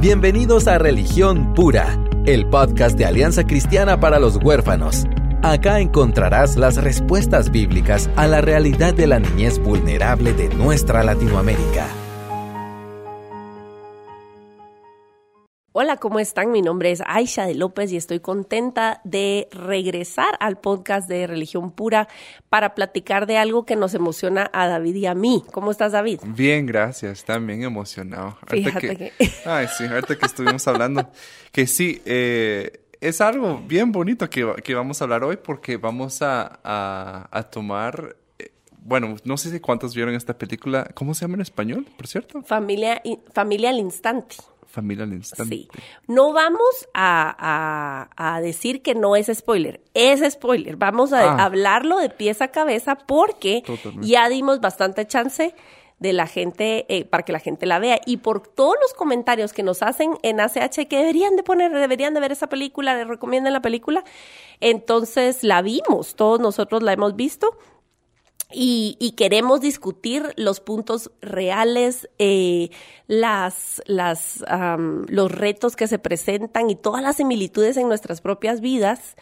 Bienvenidos a Religión Pura, el podcast de Alianza Cristiana para los Huérfanos. Acá encontrarás las respuestas bíblicas a la realidad de la niñez vulnerable de nuestra Latinoamérica. Hola, ¿cómo están? Mi nombre es Aisha de López y estoy contenta de regresar al podcast de Religión Pura para platicar de algo que nos emociona a David y a mí. ¿Cómo estás, David? Bien, gracias. También emocionado. Fíjate que... Ay, sí, ahorita que estuvimos hablando. Que sí, eh, es algo bien bonito que, que, vamos a hablar hoy porque vamos a, a, a tomar eh, bueno, no sé si cuántos vieron esta película. ¿Cómo se llama en español, por cierto? Familia, familia al instante. Familia al instante. Sí. No vamos a, a, a, decir que no es spoiler. Es spoiler. Vamos a Ah. hablarlo de pies a cabeza porque Totalmente. ya dimos bastante chance de la gente, eh, para que la gente la vea. Y por todos los comentarios que nos hacen en ACH que deberían de poner, deberían de ver esa película, les recomiendan la película. Entonces la vimos, todos nosotros la hemos visto. Y, y, queremos discutir los puntos reales, eh, las, las, um, los retos que se presentan y todas las similitudes en nuestras propias vidas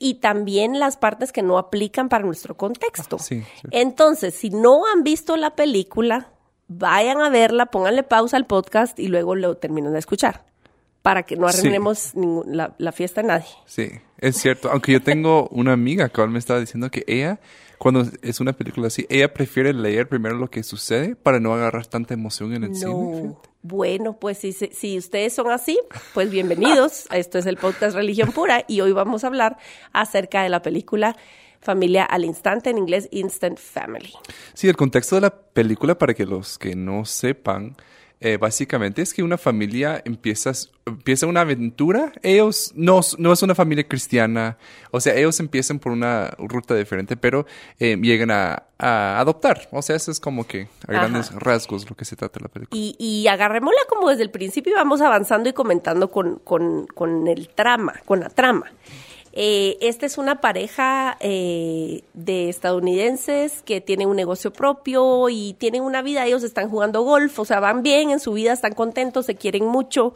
y también las partes que no aplican para nuestro contexto. Sí, sí. Entonces, si no han visto la película, vayan a verla, pónganle pausa al podcast y luego lo terminan de escuchar para que no arruinemos Sí. la, la fiesta de nadie. Sí, es cierto. Aunque yo tengo una amiga que me estaba diciendo que ella, cuando es una película así, ella prefiere leer primero lo que sucede para no agarrar tanta emoción en el cine. Fíjate. Bueno, pues si, si ustedes son así, pues bienvenidos. Esto es el podcast Religión Pura y hoy vamos a hablar acerca de la película Familia al Instante, en inglés Instant Family. Sí, el contexto de la película, para que los que no sepan, eh, básicamente es que una familia empieza, empieza una aventura. Ellos no, no es una familia cristiana, o sea, ellos empiezan por una ruta diferente, pero eh, llegan a, a adoptar. O sea, eso es como que a Ajá. grandes rasgos lo que se trata de la película. Y, y agarrémosla como desde el principio y vamos avanzando y comentando con, con, con el trama, con la trama. Eh, esta es una pareja eh, de estadounidenses que tienen un negocio propio y tienen una vida, ellos están jugando golf, o sea, van bien en su vida, están contentos, se quieren mucho.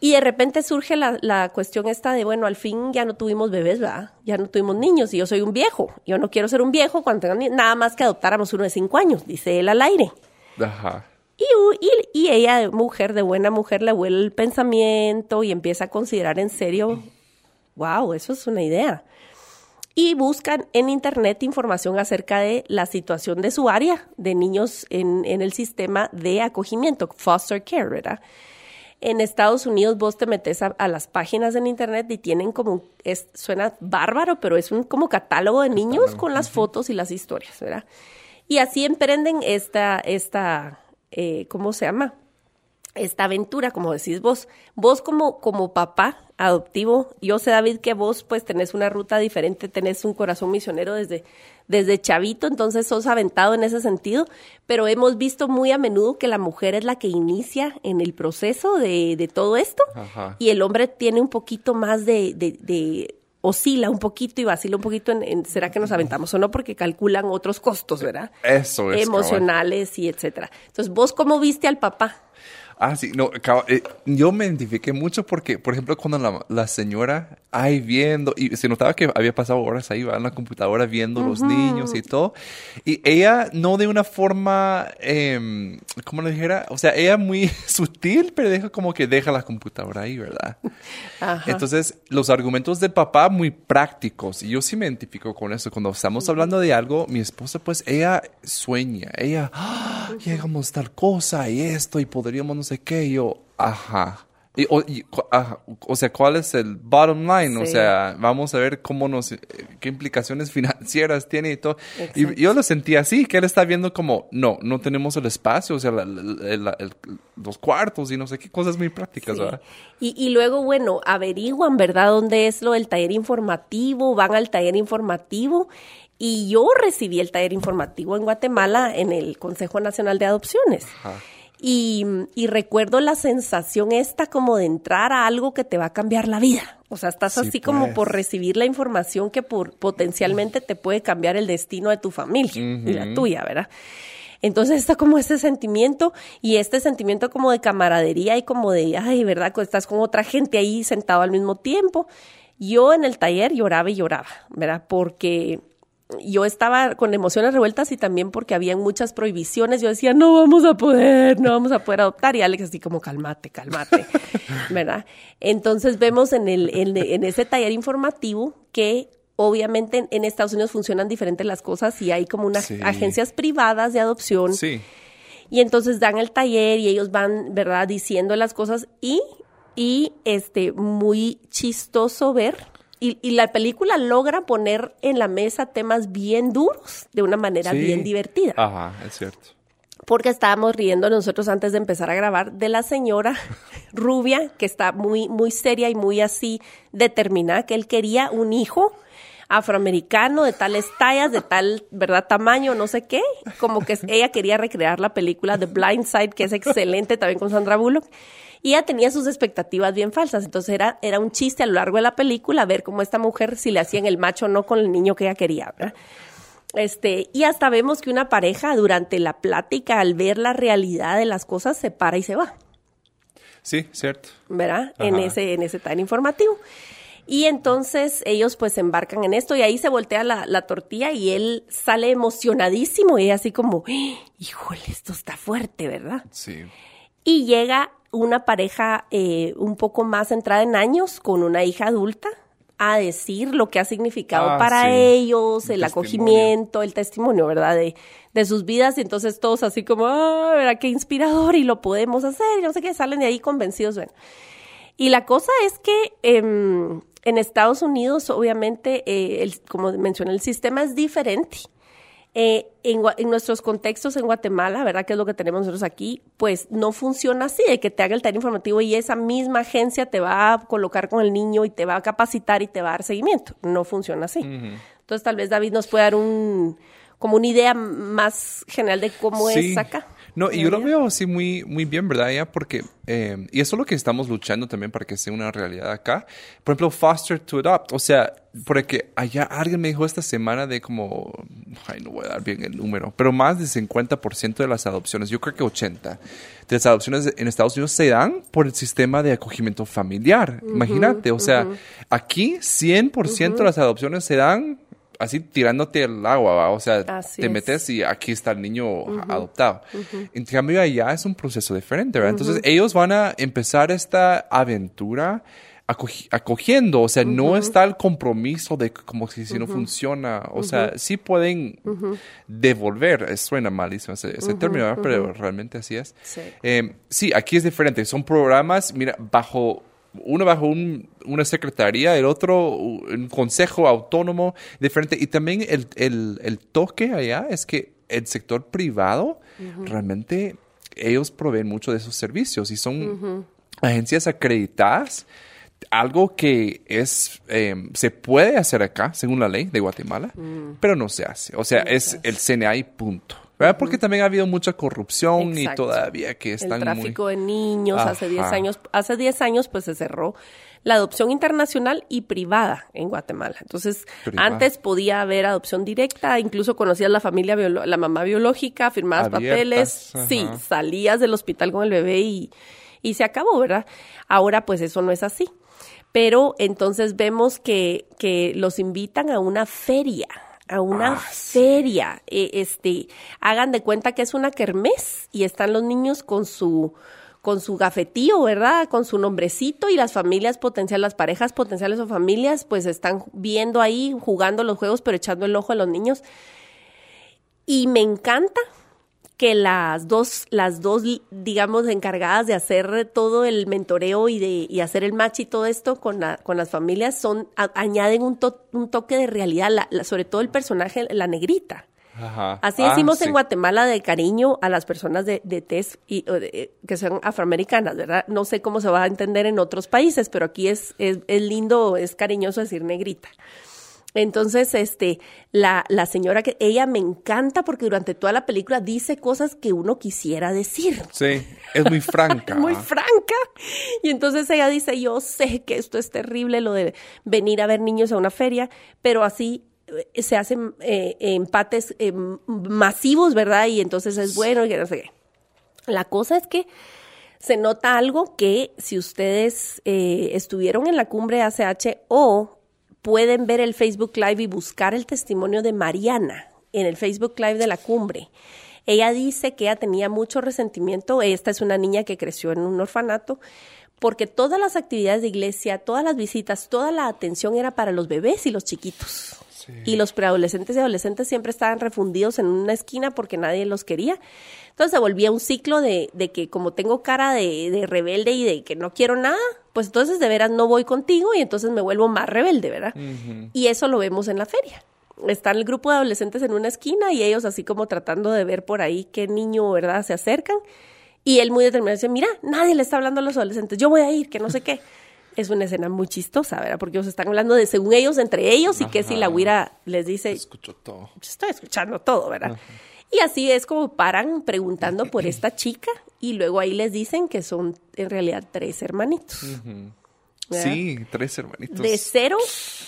Y de repente surge la, la cuestión esta de, bueno, al fin ya no tuvimos bebés, ¿verdad? Ya no tuvimos niños y yo soy un viejo. Yo no quiero ser un viejo cuando tenga ni- nada más que adoptáramos uno de cinco años, dice él al aire. Ajá. Y, y, y ella, de mujer, de buena mujer, le vuela el pensamiento y empieza a considerar en serio, wow, eso es una idea. Y buscan en internet información acerca de la situación de su área de niños en, en el sistema de acogimiento, foster care, ¿verdad? En Estados Unidos vos te metes a, a las páginas en internet y tienen como, un- es, suena bárbaro, pero es un como catálogo de niños con las fotos y las historias, ¿verdad? Y así emprenden esta, esta, eh, ¿cómo se llama? Esta aventura, como decís vos. Vos como, como papá adoptivo, yo sé, David, que vos pues tenés una ruta diferente, tenés un corazón misionero desde, desde chavito, entonces sos aventado en ese sentido, pero hemos visto muy a menudo que la mujer es la que inicia en el proceso de, de todo esto Ajá. y el hombre tiene un poquito más de, de, de- oscila un poquito y vacila un poquito en, en será que nos aventamos o no porque calculan otros costos, ¿verdad? Eso es. Emocionales y etcétera. Entonces, ¿vos cómo viste al papá? Ah, sí, no, eh, yo me identifiqué mucho porque, por ejemplo, cuando la, la señora ahí viendo, y se notaba que había pasado horas ahí, en la computadora viendo los niños y todo, y ella no de una forma, eh, ¿cómo le dijera? O sea, ella muy sutil, pero deja como que deja la computadora ahí, ¿verdad? Ajá. Entonces, los argumentos del papá muy prácticos. Y yo sí me identifico con eso. Cuando estamos hablando de algo, mi esposa, pues, ella sueña. Ella, "Ah, llegamos tal cosa y esto y podríamos sé qué. Y yo, ajá. Y, o, y ajá, o sea, ¿cuál es el bottom line? O sea, vamos a ver cómo nos, eh, qué implicaciones financieras tiene y todo. Exacto. Y yo lo sentí así, que él está viendo como, no, no tenemos el espacio, o sea, la- la- la- el- los cuartos y no sé qué cosas muy prácticas, Sí. ¿verdad? Y, y luego, bueno, averiguan, ¿verdad?, dónde es lo del taller informativo, van al taller informativo. Y yo recibí el taller informativo en Guatemala en el Consejo Nacional de Adopciones. Y, y recuerdo la sensación esta como de entrar a algo que te va a cambiar la vida. O sea, estás Sí, así como pues. por recibir la información que por, potencialmente te puede cambiar el destino de tu familia y la tuya, ¿verdad? Entonces está como ese sentimiento y este sentimiento como de camaradería y como de, ay, ¿verdad? Estás con otra gente ahí sentado al mismo tiempo. Yo en el taller lloraba y lloraba, ¿verdad? Porque yo estaba con emociones revueltas y también porque había muchas prohibiciones. Yo decía, no vamos a poder, no vamos a poder adoptar. Y Alex así como, cálmate, cálmate, ¿verdad? Entonces vemos en, el, en, ese taller informativo que obviamente en, Estados Unidos funcionan diferentes las cosas y hay como unas agencias privadas de adopción. Sí. Y entonces dan el taller y ellos van, ¿verdad?, diciendo las cosas y, y este, muy chistoso ver y, la película logra poner en la mesa temas bien duros de una manera bien divertida. Ajá, es cierto. Porque estábamos riendo nosotros antes de empezar a grabar de la señora rubia que está muy, muy seria y muy así determinada que él quería un hijo afroamericano de tales tallas, de tal, ¿verdad? Tamaño, no sé qué. Como que ella quería recrear la película The Blind Side, que es excelente también con Sandra Bullock y ella tenía sus expectativas bien falsas. Entonces era, era un chiste a lo largo de la película ver cómo esta mujer, si le hacían el macho o no con el niño que ella quería. Este, y hasta vemos que una pareja durante la plática, al ver la realidad de las cosas, se para y se va. Sí, cierto. ¿Verdad? En ese, en ese tan informativo. Y entonces ellos pues embarcan en esto y ahí se voltea la, la tortilla y él sale emocionadísimo y así como, híjole, esto está fuerte, ¿verdad? Sí. Y llega una pareja eh, un poco más entrada en años con una hija adulta a decir lo que ha significado Ah, para sí. ellos, el acogimiento, el testimonio, ¿verdad? De, de sus vidas y entonces todos así como, ah, ¿verdad? Qué inspirador y lo podemos hacer y no sé qué, salen de ahí convencidos, bueno. Y la cosa es que em, en Estados Unidos, obviamente, eh, el- como mencioné, el sistema es diferente. Eh, en, nuestros contextos en Guatemala, ¿verdad? Que es lo que tenemos nosotros aquí, pues no funciona así, de que te haga el taller informativo y esa misma agencia te va a colocar con el niño y te va a capacitar y te va a dar seguimiento. No funciona así. Entonces, tal vez David nos puede dar un, como una idea más general de cómo Sí. es acá. No, y yo lo veo así muy, muy bien, ¿verdad? Ya, porque, eh, y eso es lo que estamos luchando también para que sea una realidad acá. Por ejemplo, foster to adopt. O sea, porque allá alguien me dijo esta semana de como, ay, no voy a dar bien el número, pero más del 50% de las adopciones, yo creo que 80%, de las adopciones en Estados Unidos se dan por el sistema de acogimiento familiar. Imagínate, o sea, aquí 100% de las adopciones se dan así tirándote el agua, ¿va? o sea, Así te es. metes y aquí está el niño adoptado. En cambio, allá es un proceso diferente, ¿verdad? Entonces, ellos van a empezar esta aventura acogi- acogiendo, o sea, no está el compromiso de como si, si no funciona, o sea, sí pueden devolver, eh, suena malísimo ese, ese término, ¿verdad? pero realmente así es. Sí. Eh, sí, aquí es diferente, son programas, mira, bajo uno bajo un- una secretaría, el otro un consejo autónomo diferente. Y también el, el- el toque allá es que el sector privado realmente ellos proveen mucho de esos servicios y son agencias acreditadas. Algo que es eh, se puede hacer acá, según la ley de Guatemala, pero no se hace. O sea, es el CNA y punto. ¿Verdad? Porque también ha habido mucha corrupción y todavía que están el tráfico muy... de niños hace 10 Ajá. años hace 10 años pues se cerró la adopción internacional y privada en Guatemala. Entonces, Privada. antes podía haber adopción directa, incluso conocías la familia la mamá biológica, firmabas Abiertas, papeles, ajá. sí, salías del hospital con el bebé y y se acabó, ¿verdad? Ahora pues eso no es así. Pero entonces vemos que, que los invitan a una feria, a una Ah, sí. feria. Eh, este, hagan de cuenta que es una kermés y están los niños con su con su gafetío, ¿verdad? Con su nombrecito y las familias potenciales, las parejas potenciales o familias, pues están viendo ahí, jugando los juegos, pero echando el ojo a los niños. Y me encanta que las dos, las dos, digamos, encargadas de hacer todo el mentoreo y de y hacer el match y todo esto con, la, con las familias son a- añaden un, to- un toque de realidad, la- la- sobre todo el personaje, la negrita. Ajá. Así Ah, decimos sí. en Guatemala de cariño a las personas de, de tez y, de- que son afroamericanas, ¿verdad? No sé cómo se va a entender en otros países, pero aquí es, es, es lindo, es cariñoso decir negrita. Entonces, este, la, la señora que ella me encanta porque durante toda la película dice cosas que uno quisiera decir. Sí, es muy franca. Muy franca. Y entonces ella dice, yo sé que esto es terrible, lo de venir a ver niños a una feria, pero así eh, se hacen eh, empates eh, masivos, ¿verdad? Y entonces es bueno y no sé qué. La cosa es que se nota algo que si ustedes eh, estuvieron en la cumbre ACH o pueden ver el Facebook Live y buscar el testimonio de Mariana en el Facebook Live de la cumbre. Ella dice que ella tenía mucho resentimiento. Esta es una niña que creció en un orfanato porque todas las actividades de iglesia, todas las visitas, toda la atención era para los bebés y los chiquitos. Y los preadolescentes y adolescentes siempre estaban refundidos en una esquina porque nadie los quería. Entonces se volvía un ciclo de, de que como tengo cara de, de, rebelde y de que no quiero nada, pues entonces de veras no voy contigo y entonces me vuelvo más rebelde, ¿verdad? Uh -huh. Y eso lo vemos en la feria. Está el grupo de adolescentes en una esquina y ellos así como tratando de ver por ahí qué niño, ¿verdad? Se acercan. Y él muy determinado dice, mira, nadie le está hablando a los adolescentes, yo voy a ir, que no sé qué. Es una escena muy chistosa, ¿verdad? Porque ellos están hablando de según ellos, entre ellos, y que si la huira les dice... Escucho todo. Estoy escuchando todo, ¿verdad? Ajá. Y así es como paran preguntando por esta chica y luego ahí les dicen que son en realidad tres hermanitos. Uh -huh. Sí, tres hermanitos. De cero,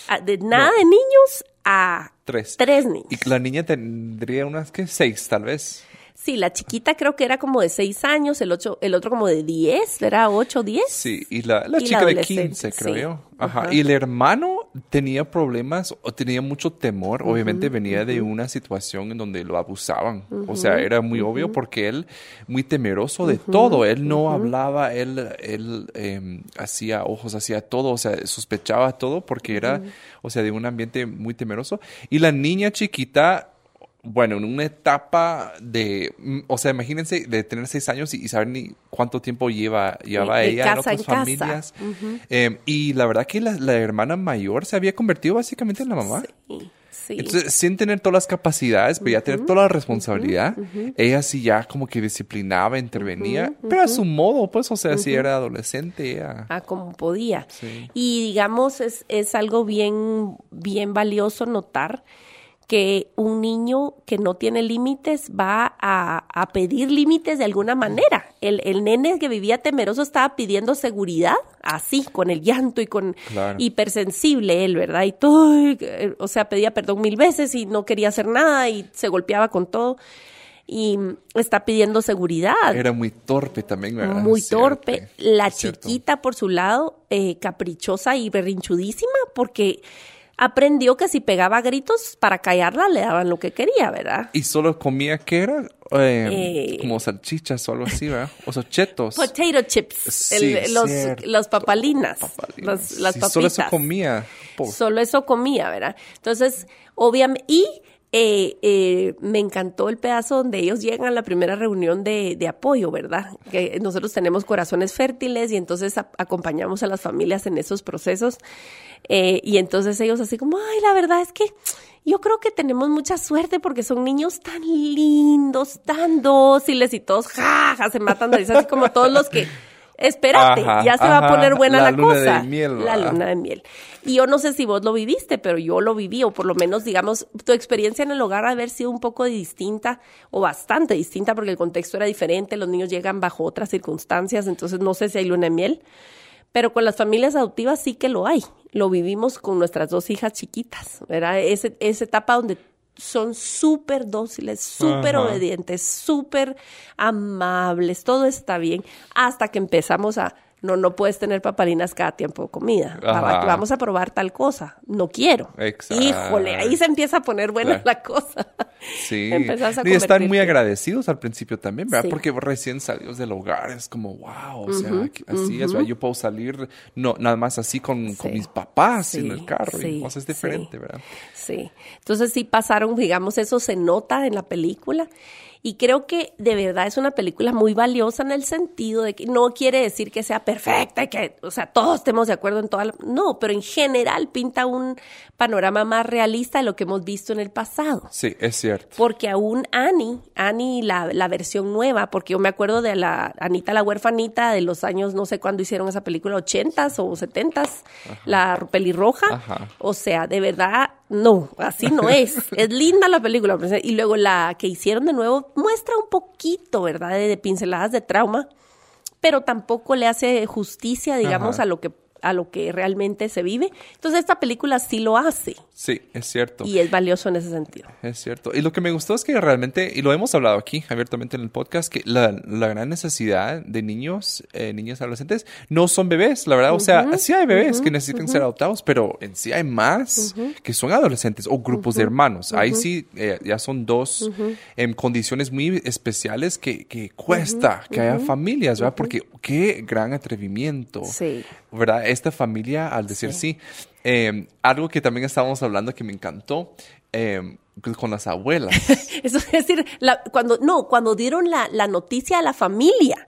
a, de nada no. de niños a tres. tres niños. Y la niña tendría unas, ¿qué? Seis, tal vez. Sí, la chiquita creo que era como de seis años, el, ocho, el otro como de diez, ¿verdad? ¿Ocho, diez? Sí, y la, la y chica la de quince, creo sí. yo. Ajá. Uh -huh. Y el hermano tenía problemas o tenía mucho temor. Uh -huh, Obviamente venía uh -huh. de una situación en donde lo abusaban. O sea, era muy obvio porque él, muy temeroso de todo. Él no hablaba, él, él eh, hacía ojos, hacía todo, o sea, sospechaba todo porque era, o sea, de un ambiente muy temeroso. Y la niña chiquita bueno, en una etapa de, o sea, imagínense de tener seis años y, y saber ni cuánto tiempo lleva, lleva de ella casa en otras en familias. Uh -huh. eh, y la verdad que la, la, hermana mayor se había convertido básicamente en la mamá. Sí. Sí. Entonces, sin tener todas las capacidades, pero uh -huh. ya tener toda la responsabilidad, uh -huh. ella sí ya como que disciplinaba, intervenía, pero a su modo, pues, o sea, si era adolescente, ella... Ah, como podía. Sí. Y digamos, es, es algo bien, bien valioso notar que un niño que no tiene límites va a, a pedir límites de alguna manera. El, el, nene que vivía temeroso estaba pidiendo seguridad, así, con el llanto y con claro. hipersensible él, ¿verdad? Y todo, o sea, pedía perdón mil veces y no quería hacer nada y se golpeaba con todo. Y está pidiendo seguridad. Era muy torpe también, ¿verdad? Muy torpe. La chiquita, por su lado, eh, caprichosa y berrinchudísima, porque aprendió que si pegaba gritos para callarla le daban lo que quería, ¿verdad? ¿Y solo comía qué era? Eh, eh, como salchichas o algo así, ¿verdad? O sea, chetos. Potato chips. Sí, el, los, los, papalinas. papalinas. Los, las sí, papitas. Solo eso comía. Solo eso comía, ¿verdad? Entonces, obviamente, y eh, eh, me encantó el pedazo donde ellos llegan a la primera reunión de, apoyo, ¿verdad? Que nosotros tenemos corazones fértiles y entonces acompañamos a las familias en esos procesos. Eh, y entonces ellos así como, ay, la verdad es que yo creo que tenemos mucha suerte porque son niños tan lindos, tan dóciles y todos jaja, se matan de risa, así como todos los que espérate, ajá, ya se ajá, va a poner buena la, la luna cosa. De miel, la luna de miel. Y yo no sé si vos lo viviste, pero yo lo viví, o por lo menos, digamos, tu experiencia en el hogar haber sido un poco distinta, o bastante distinta, porque el contexto era diferente, los niños llegan bajo otras circunstancias, entonces no sé si hay luna de miel. Pero con las familias adoptivas sí que lo hay. Lo vivimos con nuestras dos hijas chiquitas, ¿verdad? Ese, esa etapa donde son súper dóciles, súper obedientes, súper amables, todo está bien, hasta que empezamos a, no, no puedes tener papalinas cada tiempo de comida, Ajá. vamos a probar tal cosa, no quiero. Exacto. Híjole, ahí se empieza a poner buena claro. la cosa. Sí, y están muy agradecidos al principio también, ¿verdad? Sí. Porque recién salidos del hogar, es como, wow, o sea, uh -huh, así uh -huh. es, yo puedo salir, no, nada más así con, sí. con mis papás sí, en el carro, y cosas es diferente, ¿verdad? Sí, entonces sí pasaron, digamos, eso se nota en la película. Y creo que de verdad es una película muy valiosa en el sentido de que no quiere decir que sea perfecta y que, o sea, todos estemos de acuerdo en toda la... No, pero en general pinta un panorama más realista de lo que hemos visto en el pasado. Sí, es cierto. Porque aún Annie, Annie, la, la versión nueva, porque yo me acuerdo de la Anita la huerfanita de los años, no sé cuándo hicieron esa película, ochentas o setentas, la pelirroja. Ajá. O sea, de verdad, no, así no es. es linda la película. Y luego la que hicieron de nuevo muestra un poquito, ¿verdad?, de, de pinceladas de trauma, pero tampoco le hace justicia, digamos, Ajá. a lo que a lo que realmente se vive. Entonces esta película sí lo hace. Sí, es cierto. Y es valioso en ese sentido. Es cierto. Y lo que me gustó es que realmente, y lo hemos hablado aquí abiertamente en el podcast, que la, la gran necesidad de niños, eh, niñas adolescentes, no son bebés, la verdad. O sea, sí hay bebés que necesitan ser adoptados, pero en sí hay más que son adolescentes o grupos de hermanos. Ahí sí eh, ya son dos en condiciones muy especiales que, que cuesta que haya familias, ¿verdad? Porque qué gran atrevimiento. Sí. ¿Verdad? Esta familia, al decir sí. Eh, algo que también estábamos hablando que me encantó, eh, con las abuelas. Eso es decir, la- cuando, no, cuando dieron la, la noticia a la familia.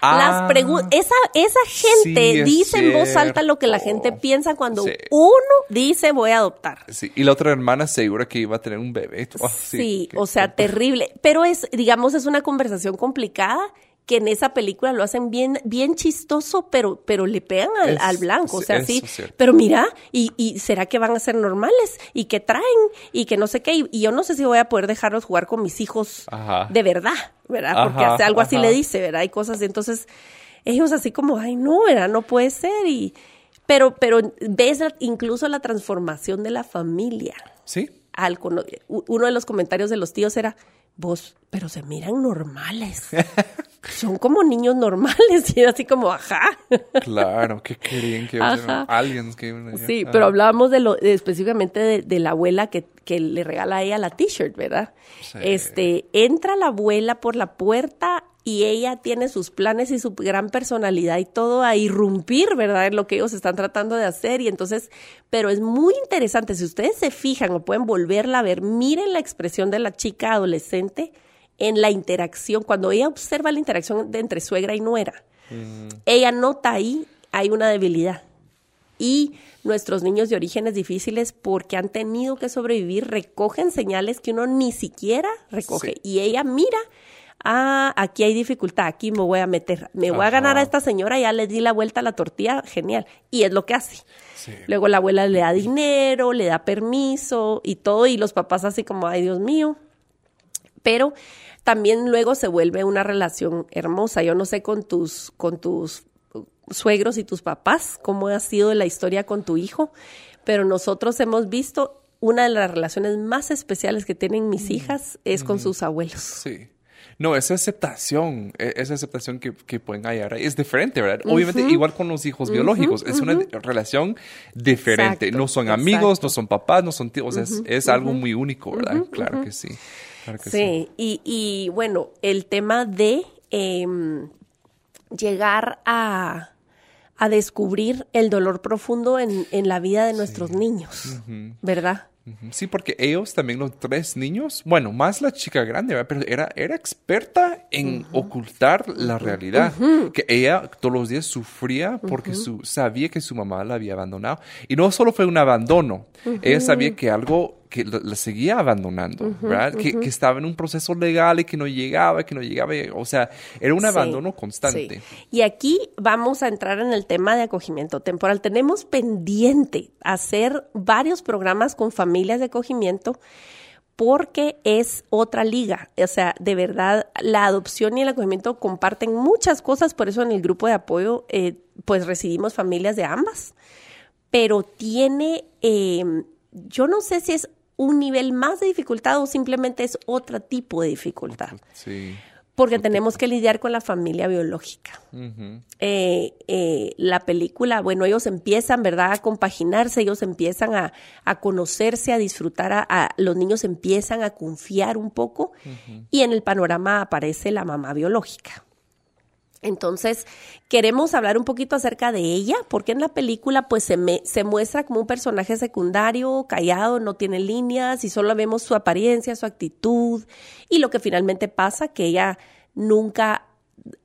Ah, las esa, esa gente sí, es dice en voz alta lo que la gente piensa cuando Sí. uno dice voy a adoptar. Sí, y la otra hermana segura que iba a tener un bebé. Oh, Sí, o sea, terrible. Pero es, digamos, es una conversación complicada que en esa película lo hacen bien, bien chistoso, pero, pero le pegan al, Es- al blanco. O sea, sí. Pero mira, y, y será que van a ser normales? ¿Y que traen? Y que no sé qué. Y, y yo no sé si voy a poder dejarlos jugar con mis hijos Ajá. de verdad, ¿verdad? Porque Ajá, hace algo así le dice, ¿verdad? Hay cosas. Entonces, ellos así como, ay, no, ¿verdad? No puede ser. Y, pero, pero ves incluso la transformación de la familia Sí, al uno de los comentarios de los tíos era, vos, pero se miran normales. Son como niños normales. Y era así como, ajá. claro, que querían que aliens que iban. Sí, pero hablábamos de lo, de- específicamente de, de la abuela que, que le regala a ella la t-shirt, ¿verdad? Sí. Este, entra la abuela por la puerta y ella tiene sus planes y su gran personalidad y todo a irrumpir, ¿verdad? En lo que ellos están tratando de hacer. Y entonces, pero es muy interesante. Si ustedes se fijan o pueden volverla a ver, miren la expresión de la chica adolescente en la interacción, cuando ella observa la interacción de entre suegra y nuera. Ella nota ahí, hay una debilidad y nuestros niños de orígenes difíciles porque han tenido que sobrevivir recogen señales que uno ni siquiera recoge Sí. y ella mira ah aquí hay dificultad aquí me voy a meter me voy a ganar a esta señora ya le di la vuelta a la tortilla genial y es lo que hace Sí. luego la abuela le da dinero le da permiso y todo y los papás así como ay Dios mío pero también luego se vuelve una relación hermosa. Yo no sé con tus, con tus suegros y tus papás cómo ha sido la historia con tu hijo, pero nosotros hemos visto una de las relaciones más especiales que tienen mis hijas es con sus abuelos. Sí. No, esa aceptación, e- esa aceptación que, que pueden hallar es diferente, ¿verdad? Obviamente, igual con los hijos biológicos, es una relación diferente. Exacto, no son amigos, no son papás, no son tíos, o sea, es, es algo muy único, ¿verdad? claro que sí. Claro que sí. Sí, y, y bueno, el tema de em, llegar a, a descubrir el dolor profundo en, en la vida de nuestros niños, ¿verdad? Sí, porque ellos también, los tres niños, bueno, más la chica grande, ¿verdad? pero era, era experta en ocultar la realidad. Que ella todos los días sufría porque su, sabía que su mamá la había abandonado. Y no solo fue un abandono, ella sabía que algo que la, seguía abandonando, ¿verdad? Que, que estaba en un proceso legal y que no llegaba, que no llegaba. O sea, era un Sí, abandono constante. sí. Y aquí vamos a entrar en el tema de acogimiento temporal. Tenemos pendiente hacer varios programas con familias de acogimiento porque es otra liga. O sea, de verdad, la adopción y el acogimiento comparten muchas cosas, por eso en el grupo de apoyo, eh, pues recibimos familias de ambas, pero tiene, eh, yo no sé si es un nivel más de dificultad o simplemente es otro tipo de dificultad Sí. porque tenemos que lidiar con la familia biológica. Eh, eh, la película, bueno, ellos empiezan, ¿verdad?, a compaginarse, ellos empiezan a, a conocerse, a disfrutar, a, a- los niños empiezan a confiar un poco y en el panorama aparece la mamá biológica. Entonces, queremos hablar un poquito acerca de ella, porque en la película pues se, me- se muestra como un personaje secundario, callado, no tiene líneas y solo vemos su apariencia, su actitud y lo que finalmente pasa, que ella nunca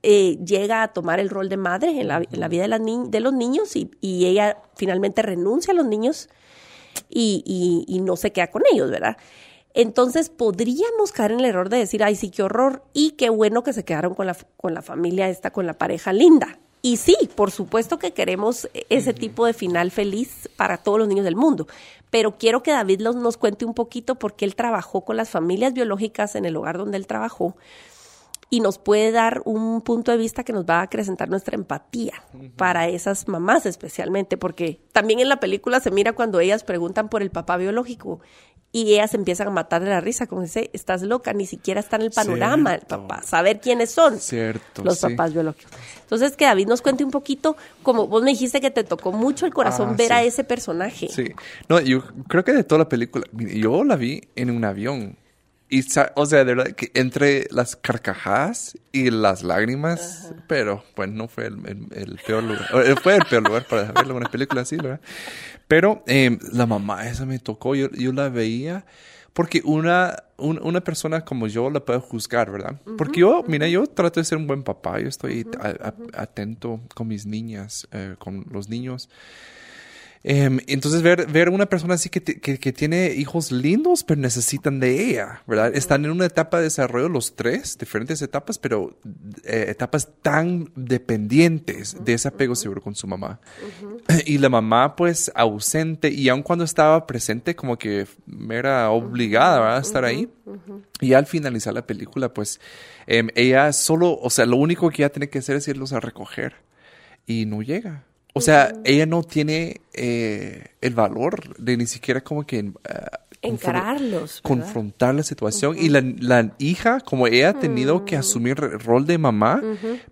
eh, llega a tomar el rol de madre en la, vida de, de los niños y, y ella finalmente renuncia a los niños y, y- y no se queda con ellos, ¿verdad? Entonces podríamos caer en el error de decir, ay, sí, qué horror, y qué bueno que se quedaron con la, con la familia esta, con la pareja linda. Y sí, por supuesto que queremos ese tipo de final feliz para todos los niños del mundo, pero quiero que David los- nos cuente un poquito porque él trabajó con las familias biológicas en el hogar donde él trabajó y nos puede dar un punto de vista que nos va a acrecentar nuestra empatía para esas mamás especialmente, porque también en la película se mira cuando ellas preguntan por el papá biológico y ellas empiezan a matar de la risa, como dice, estás loca, ni siquiera está en el panorama el papá, saber quiénes son los papás biológicos. Entonces, que David nos cuente un poquito, como vos me dijiste que te tocó mucho el corazón Ah, ver sí. a ese personaje. Sí. No, yo creo que de toda la película, yo la vi en un avión. Y, o sea, de verdad que entre las carcajadas y las lágrimas, pero bueno, no fue el, el- el peor lugar. Eh, Fue el peor lugar para verlo, una película así, ¿verdad? Pero eh, la mamá esa me tocó, yo, yo la veía porque una, un- una persona como yo la puede juzgar, ¿verdad? Porque yo, mira, yo trato de ser un buen papá, yo estoy a- a- atento con mis niñas, eh, con los niños. Em, entonces ver, ver una persona así que, te- que, que tiene hijos lindos, pero necesitan de ella, ¿verdad? Están en una etapa de desarrollo los tres, diferentes etapas, pero eh, etapas tan dependientes de ese apego seguro con su mamá. Y la mamá pues ausente y aun cuando estaba presente como que era obligada, ¿verdad? A estar ahí. Y al finalizar la película pues em, ella solo, o sea, lo único que ella tiene que hacer es irlos a recoger y no llega. O sea, ella no tiene eh, el valor de ni siquiera como que... confron- Encararlos. ¿verdad? confrontar la situación. Y la, la hija como ella ha tenido que asumir el rol de mamá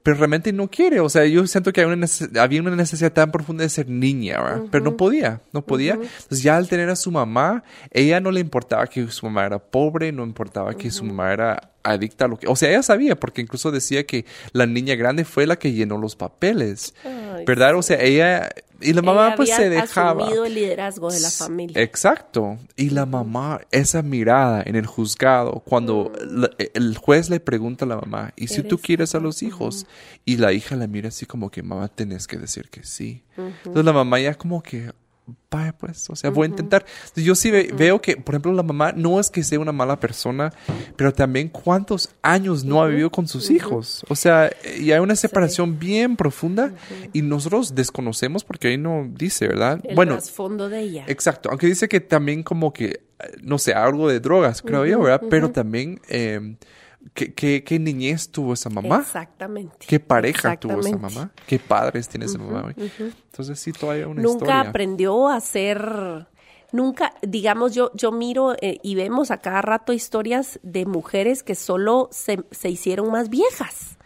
pero realmente no quiere. O sea yo siento que hay una había una necesidad tan profunda de ser niña ¿verdad? pero no podía no podía. Entonces ya al tener a su mamá ella no le importaba que su mamá era pobre no importaba que su mamá era adicta a lo que o sea ella sabía porque incluso decía que la niña grande fue la que llenó los papeles Ay, verdad o sea ella y la mamá pues se dejaba el liderazgo de la familia. Exacto. Y la mamá, esa mirada en el juzgado, cuando la- el juez le pregunta a la mamá, ¿y si tú Eres quieres a los hijos? Y la hija la mira así como que, mamá, tenés que decir que sí. Entonces la mamá ya como que, vaya pues, o sea, voy a intentar. Entonces, yo sí ve- veo que, por ejemplo, la mamá no es que sea una mala persona, pero también cuántos años no ha vivido con sus hijos. O sea, y hay una separación bien profunda y nosotros desconocemos porque ahí no dice, ¿verdad? El bueno, trasfondo de ella. Exacto, aunque dice que también como que, no sé, algo de drogas, creo yo, ¿verdad? Pero también, eh, ¿qué, qué, qué niñez tuvo esa mamá? Exactamente. ¿Qué pareja tuvo esa mamá? ¿Qué padres tiene esa mamá hoy? Entonces sí, todavía una Nunca historia. aprendió a ser, nunca, digamos, yo, yo miro eh, y vemos a cada rato historias de mujeres que solo se, se hicieron más viejas.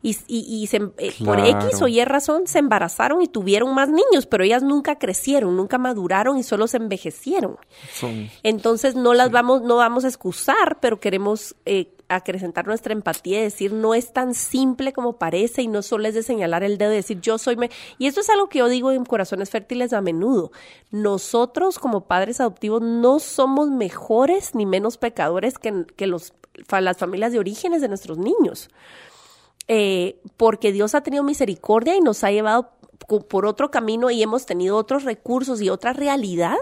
Y, y, y se- eh, por. X o Y razón se embarazaron y tuvieron más niños, pero ellas nunca crecieron, nunca maduraron y solo se envejecieron. Son, Entonces no las vamos, no vamos a excusar, pero queremos eh, acrecentar nuestra empatía y decir no es tan simple como parece y no solo es de señalar el dedo y decir yo soy me y esto es algo que yo digo en Corazones Fértiles a menudo. Nosotros como padres adoptivos no somos mejores ni menos pecadores que, que los, las familias de orígenes de nuestros niños eh, porque Dios ha tenido misericordia y nos ha llevado por otro camino y hemos tenido otros recursos y otra realidad,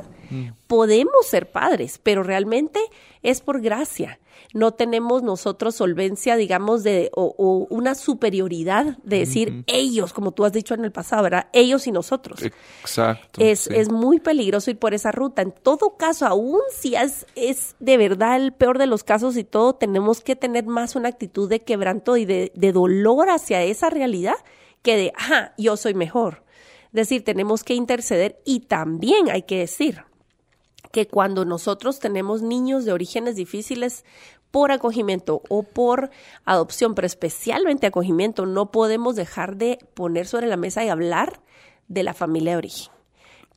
podemos ser padres, pero realmente es por gracia. No tenemos nosotros solvencia, digamos, de, o, o una superioridad de decir ellos, como tú has dicho en el pasado, ¿verdad? Ellos y nosotros exacto. es, sí. es muy peligroso ir por esa ruta. En todo caso, aún si es, es de verdad el peor de los casos y todo, tenemos que tener más una actitud de quebranto y de, de dolor hacia esa realidad que de, ajá, yo soy mejor. Es decir, tenemos que interceder y también hay que decir que cuando nosotros tenemos niños de orígenes difíciles por acogimiento o por adopción, pero especialmente acogimiento, no podemos dejar de poner sobre la mesa y hablar de la familia de origen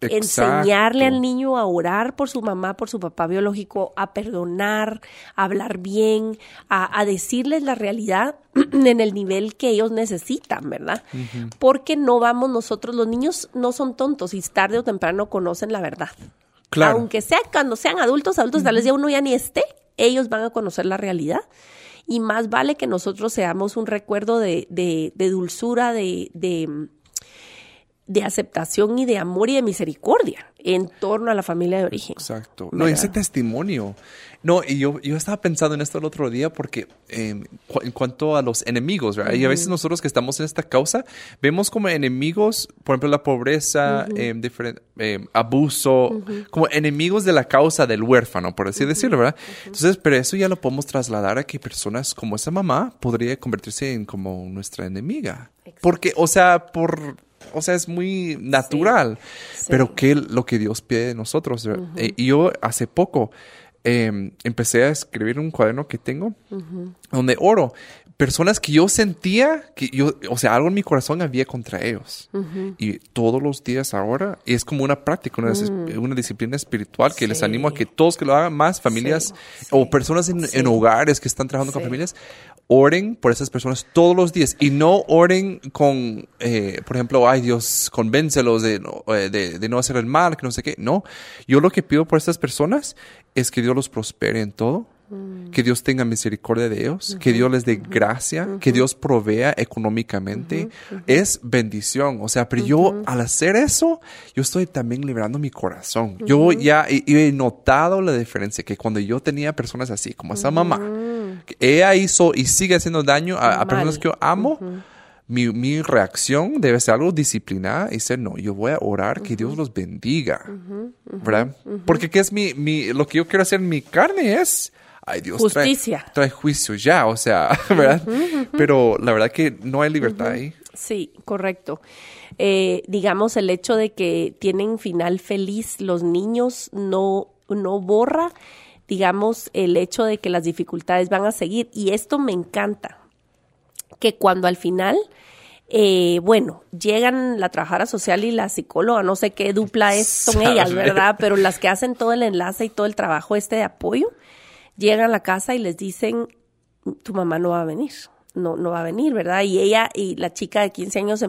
enseñarle al niño a orar por su mamá, por su papá biológico, a perdonar, a hablar bien, a, a decirles la realidad en el nivel que ellos necesitan, ¿verdad? Porque no vamos nosotros, los niños no son tontos y tarde o temprano conocen la verdad. Claro. Aunque sea cuando sean adultos, adultos, tal vez ya uno ya ni esté, ellos van a conocer la realidad. Y más vale que nosotros seamos un recuerdo de, de, de dulzura, de, de, de aceptación y de amor y de misericordia en torno a la familia de origen. Exacto. No, ese testimonio. No, y yo, yo estaba pensando en esto el otro día porque em, en cuanto a los enemigos, ¿verdad? Y a veces nosotros que estamos en esta causa, vemos como enemigos, por ejemplo, la pobreza, em, em, abuso, como enemigos de la causa del huérfano, por así decirlo, ¿verdad? Entonces, pero eso ya lo podemos trasladar a que personas como esa mamá podría convertirse en como nuestra enemiga. Porque, o sea, por o sea, es muy natural. Pero que lo que Dios pide de nosotros. Eh, y yo hace poco em, empecé a escribir un cuaderno que tengo donde oro. Personas que yo sentía que yo, o sea, algo en mi corazón había contra ellos. Y todos los días ahora es como una práctica, una, mm. disciplina espiritual que les animo a que todos que lo hagan, más familias o personas en, hogares que están trabajando con familias, oren por esas personas todos los días y no oren con, eh, por ejemplo, ay Dios, convéncelos de, eh, de, de, no hacer el mal, que no sé qué. No, yo lo que pido por estas personas es que Dios los prospere en todo Mm. Que Dios tenga misericordia de ellos, que Dios les dé gracia, que Dios provea económicamente. Es bendición. O sea, pero yo al hacer eso, yo estoy también liberando mi corazón. Yo ya he, notado la diferencia que cuando yo tenía personas así, como esa mamá, ella hizo y sigue haciendo daño a, personas que yo amo. Mi, mi, reacción debe ser algo disciplinada y decir, no, yo voy a orar que Dios los bendiga, ¿verdad? Porque ¿qué es mi, mi, lo que yo quiero hacer en mi carne es ay Dios, Justicia. Trae, juicio ya, o sea, ¿verdad? Pero la verdad que no hay libertad ahí. Sí, correcto. Eh, digamos, el hecho de que tienen final feliz los niños no, no borra, digamos, el hecho de que las dificultades van a seguir. Y esto me encanta, que cuando al final... Eh, bueno, llegan la trabajadora social y la psicóloga, no sé qué dupla es, son ellas, ¿verdad? Pero las que hacen todo el enlace y todo el trabajo este de apoyo, llegan a la casa y les dicen, tu mamá no va a venir, no, no va a venir, ¿verdad? Y ella y la chica de 15 años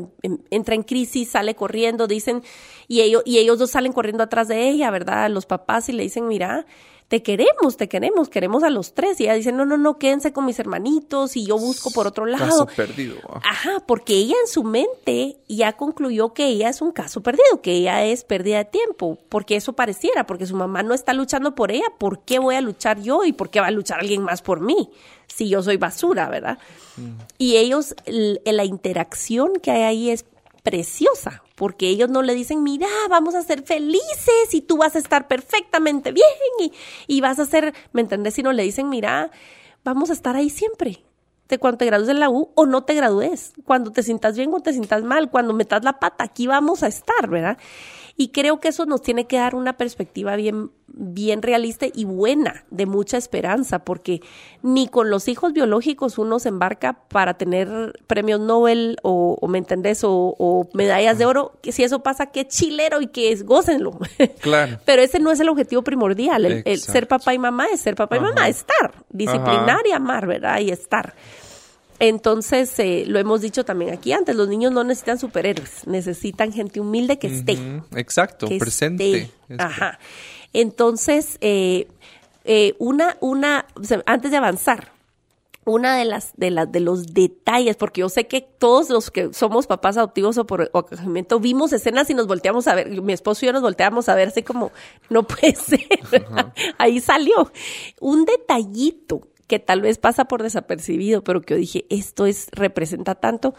entra en crisis, sale corriendo, dicen, y ellos, y ellos dos salen corriendo atrás de ella, ¿verdad? Los papás y le dicen, mira, te queremos, te queremos, queremos a los tres. Y ella dice, no, no, no, quédense con mis hermanitos y yo busco por otro lado. Caso perdido. Ajá, porque ella en su mente ya concluyó que ella es un caso perdido, que ella es pérdida de tiempo, porque eso pareciera, porque su mamá no está luchando por ella, ¿por qué voy a luchar yo y por qué va a luchar alguien más por mí? Si yo soy basura, ¿verdad? Mm. Y ellos, la interacción que hay ahí es preciosa, porque ellos no le dicen, mira, vamos a ser felices y tú vas a estar perfectamente bien y, y vas a ser, ¿me entendés? Sino le dicen, mira, vamos a estar ahí siempre. De cuando te gradúes en la U o no te gradúes, cuando te sientas bien o te sientas mal, cuando metas la pata, aquí vamos a estar, ¿verdad? Y creo que eso nos tiene que dar una perspectiva bien, bien realista y buena, de mucha esperanza, porque ni con los hijos biológicos uno se embarca para tener premios Nobel o, ¿me entendés? O, medallas de oro, que si eso pasa, qué chilero y que es, gócenlo. Claro. Pero ese no es el objetivo primordial. El, ser papá y mamá es ser papá y mamá, estar, disciplinar y amar, ¿verdad? Y estar. Entonces, eh, lo hemos dicho también aquí antes, los niños no necesitan superhéroes, necesitan gente humilde que esté. Exacto, presente. Ajá. Entonces, eh, eh, una, una, antes de avanzar, una de las, de las, de los detalles, porque yo sé que todos los que somos papás adoptivos o por acogimiento vimos escenas y nos volteamos a ver, mi esposo y yo nos volteamos a ver así como, no puede ser, ahí salió. Un detallito que tal vez pasa por desapercibido, pero que yo dije, esto es, representa tanto.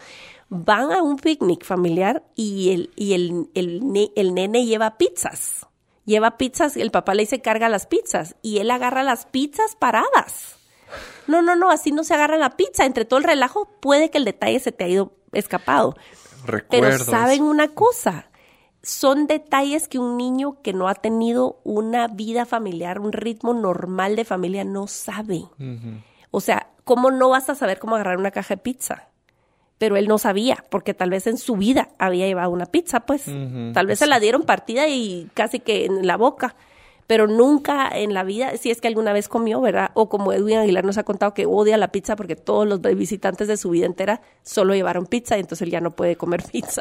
Van a un picnic familiar y el, y el, el, nene lleva pizzas. Lleva pizzas, el papá le dice carga las pizzas y él agarra las pizzas paradas. No, no, no, así no se agarra la pizza. Entre todo el relajo, puede que el detalle se te ha ido escapado. Pero saben una cosa, son detalles que un niño que no ha tenido una vida familiar, un ritmo normal de familia, no sabe. O sea, ¿cómo no vas a saber cómo agarrar una caja de pizza? Pero él no sabía, porque tal vez en su vida había llevado una pizza, pues. Tal vez se la dieron partida y casi que en la boca pero nunca en la vida, si es que alguna vez comió, ¿verdad? O como Edwin Aguilar nos ha contado que odia la pizza porque todos los visitantes de su vida entera solo llevaron pizza y entonces él ya no puede comer pizza,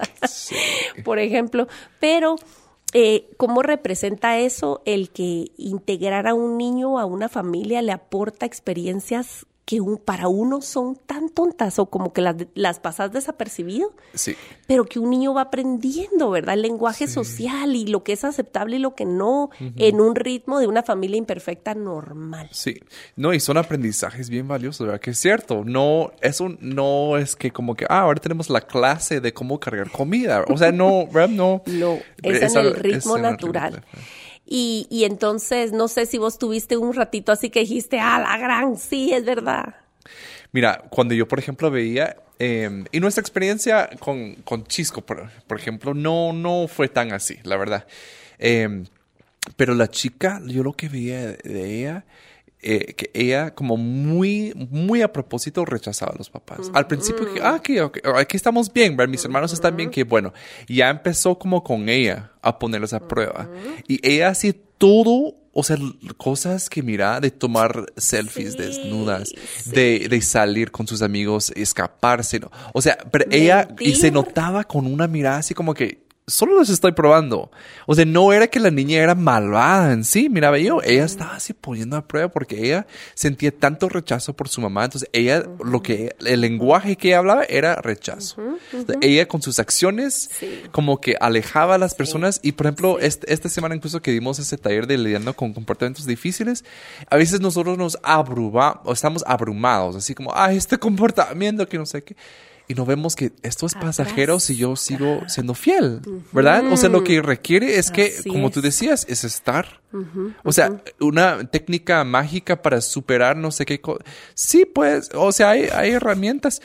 por ejemplo. Pero, eh, ¿cómo representa eso el que integrar a un niño a una familia le aporta experiencias que un, para uno son tan tontas o como que las, las pasas desapercibido, Sí. pero que un niño va aprendiendo, ¿verdad? El lenguaje social y lo que es aceptable y lo que no, en un ritmo de una familia imperfecta normal. Sí, no, y son aprendizajes bien valiosos, ¿verdad? Que es cierto, no, eso no es que como que, ah, ahora tenemos la clase de cómo cargar comida, o sea, no, ¿verdad? No, No, es en el ritmo el natural. ritmo. Y, y entonces, no sé si vos tuviste un ratito así que dijiste, ah, la gran, sí, es verdad. Mira, cuando yo, por ejemplo, veía, eh, y nuestra experiencia con, con Chisco, por, ejemplo, no, no fue tan así, la verdad. Eh, pero la chica, yo lo que veía de ella, eh, que ella como muy, muy a propósito rechazaba a los papás. Al principio, que, ah, que, ok, aquí estamos bien, mis hermanos están bien, que bueno, ya empezó como con ella a ponerlos a prueba. Y ella hacía todo, o sea, cosas que mira, de tomar selfies Sí, desnudas, sí. de, de salir con sus amigos, escaparse, ¿no? O sea, pero ella, y se notaba con una mirada así como que, solo los estoy probando. O sea, no era que la niña era malvada en sí, miraba yo, ella estaba así poniendo a prueba porque ella sentía tanto rechazo por su mamá, entonces ella, lo que, el lenguaje que ella hablaba era rechazo. O sea, ella con sus acciones Sí. como que alejaba a las personas y por ejemplo, este- esta semana incluso que dimos ese taller de lidiando con comportamientos difíciles, a veces nosotros nos abrumamos, o estamos abrumados, así como, ah, este comportamiento que no sé qué. Y no vemos que esto es pasajero si yo sigo siendo fiel, ¿verdad? O sea, lo que requiere es que, Así como es. tú decías, es estar. O sea, una técnica mágica para superar no sé qué cosa. Sí, pues, o sea, hay, hay herramientas,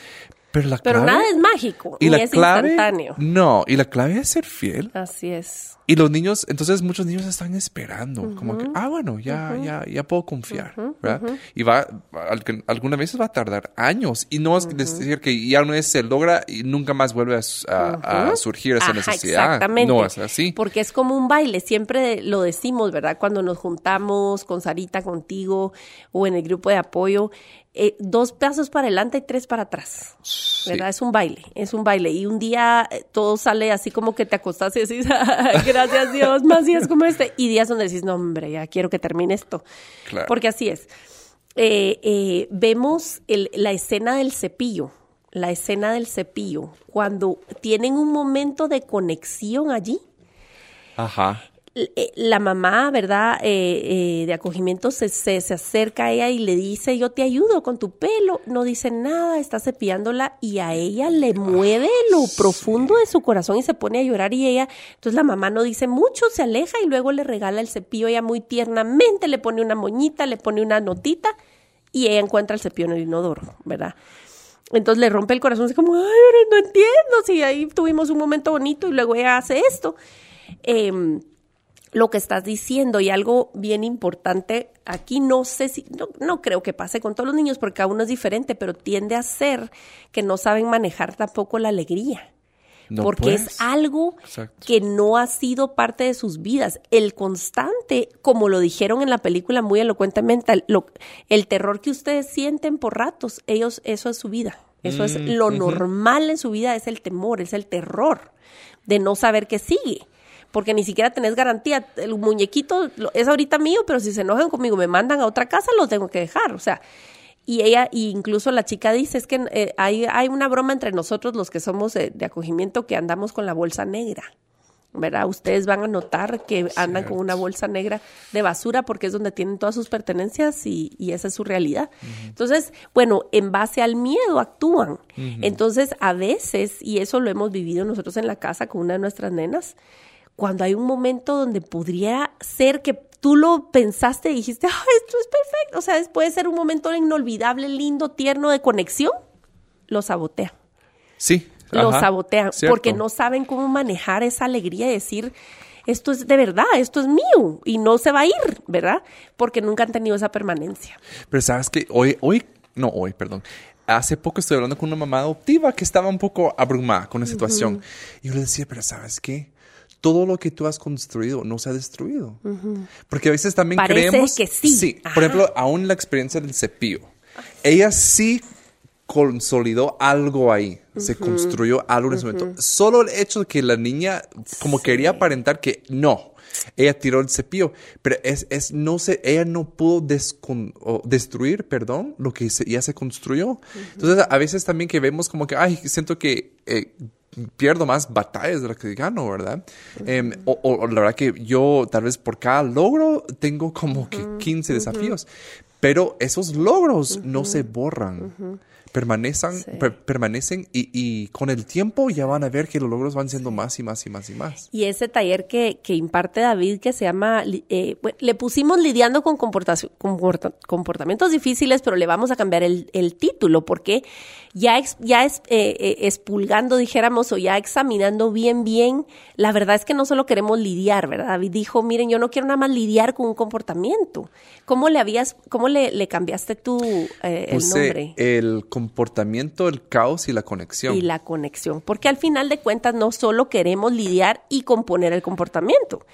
pero la Pero clave... nada es mágico, Y ni la es clave, instantáneo. no, y la clave es ser fiel. Así es. Y los niños, entonces muchos niños están esperando, como que, ah, bueno, ya, ya, ya puedo confiar, ¿verdad? Y va, al- algunas veces va a tardar años. Y no es decir que ya no es, se logra y nunca más vuelve a, su- a- a surgir esa Ajá, necesidad. Exactamente. No es así. Porque es como un baile, siempre lo decimos, ¿verdad? Cuando nos juntamos con Sarita, contigo o en el grupo de apoyo, eh, dos pasos para adelante y tres para atrás. ¿Verdad? Es un baile, es un baile. Y un día eh, todo sale así como que te acostás y decís, "Ay, gracias Dios, más días como este. Y días donde decís, no, hombre, ya quiero que termine esto. Claro. Porque así es. Eh, vemos el- la escena del cepillo, la escena del cepillo, cuando tienen un momento de conexión allí. Ajá. Eh, La mamá, ¿verdad? Eh, eh, de acogimiento se, se, se acerca a ella y le dice, yo te ayudo con tu pelo. No dice nada, está cepillándola y a ella le mueve lo profundo de su corazón y se pone a llorar y ella, entonces la mamá no dice mucho, se aleja y luego le regala el cepillo, ella muy tiernamente le pone una moñita, le pone una notita y ella encuentra el cepillo en el inodoro, ¿verdad? Entonces le rompe el corazón, así como, ay, pero no entiendo, si ahí tuvimos un momento bonito y luego ella hace esto. Em, lo que estás diciendo y algo bien importante, aquí no sé si, no, no creo que pase con todos los niños porque cada uno es diferente, pero tiende a ser que no saben manejar tampoco la alegría. No, porque pues. es algo Exacto. que no ha sido parte de sus vidas. El constante, como lo dijeron en la película muy elocuentemente, el, lo- el terror que ustedes sienten por ratos, ellos, eso es su vida. Eso es Mm, lo normal en su vida, es el temor, es el terror de no saber qué sigue. Porque ni siquiera tenés garantía. El muñequito es ahorita mío, pero si se enojan conmigo, me mandan a otra casa, lo tengo que dejar. O sea, y ella, y incluso la chica dice, es que eh, hay, hay una broma entre nosotros los que somos de acogimiento que andamos con la bolsa negra. ¿Verdad? Ustedes van a notar que andan con una bolsa negra de basura porque es donde tienen todas sus pertenencias y, y esa es su realidad. Entonces, bueno, en base al miedo actúan. Entonces, a veces, y eso lo hemos vivido nosotros en la casa con una de nuestras nenas, cuando hay un momento donde podría ser que tú lo pensaste y dijiste, ah, esto es perfecto, o sea, puede ser un momento inolvidable, lindo, tierno de conexión, lo sabotean. Sí. Lo ajá, sabotean cierto. porque no saben cómo manejar esa alegría y decir, esto es de verdad, esto es mío y no se va a ir, ¿verdad? Porque nunca han tenido esa permanencia. Pero sabes que hoy, hoy, no hoy, perdón. Hace poco estoy hablando con una mamá adoptiva que estaba un poco abrumada con la situación. Y yo le decía, pero ¿sabes qué? Todo lo que tú has construido no se ha destruido. Porque a veces también Parece creemos... que sí. Sí. Por ejemplo, aún la experiencia del cepillo. Ella sí consolidó algo ahí, se construyó algo en ese momento. Solo el hecho de que la niña como quería aparentar que no, ella tiró el cepillo, pero es, es no sé, ella no pudo destruir, perdón, lo que ya se construyó. Entonces, a veces también que vemos como que, ay, siento que eh, pierdo más batallas de las que gano, ¿verdad? Em, o, la verdad que yo tal vez por cada logro tengo como que 15 desafíos, pero esos logros no se borran permanecen, permanecen y, con el tiempo ya van a ver que los logros van siendo más y más y más y más. Y ese taller que, que imparte David, que se llama, eh, le pusimos lidiando con comportamientos difíciles, pero le vamos a cambiar el, el título porque ya, ya es, eh, eh, expulgando, dijéramos, o ya examinando bien, bien, la verdad es que no solo queremos lidiar, ¿verdad? David dijo, miren, yo no quiero nada más lidiar con un comportamiento. ¿Cómo le habías, cómo le, le cambiaste tú eh, el nombre? El comportamiento, el caos y la conexión. Y la conexión, porque al final de cuentas no solo queremos lidiar y componer el comportamiento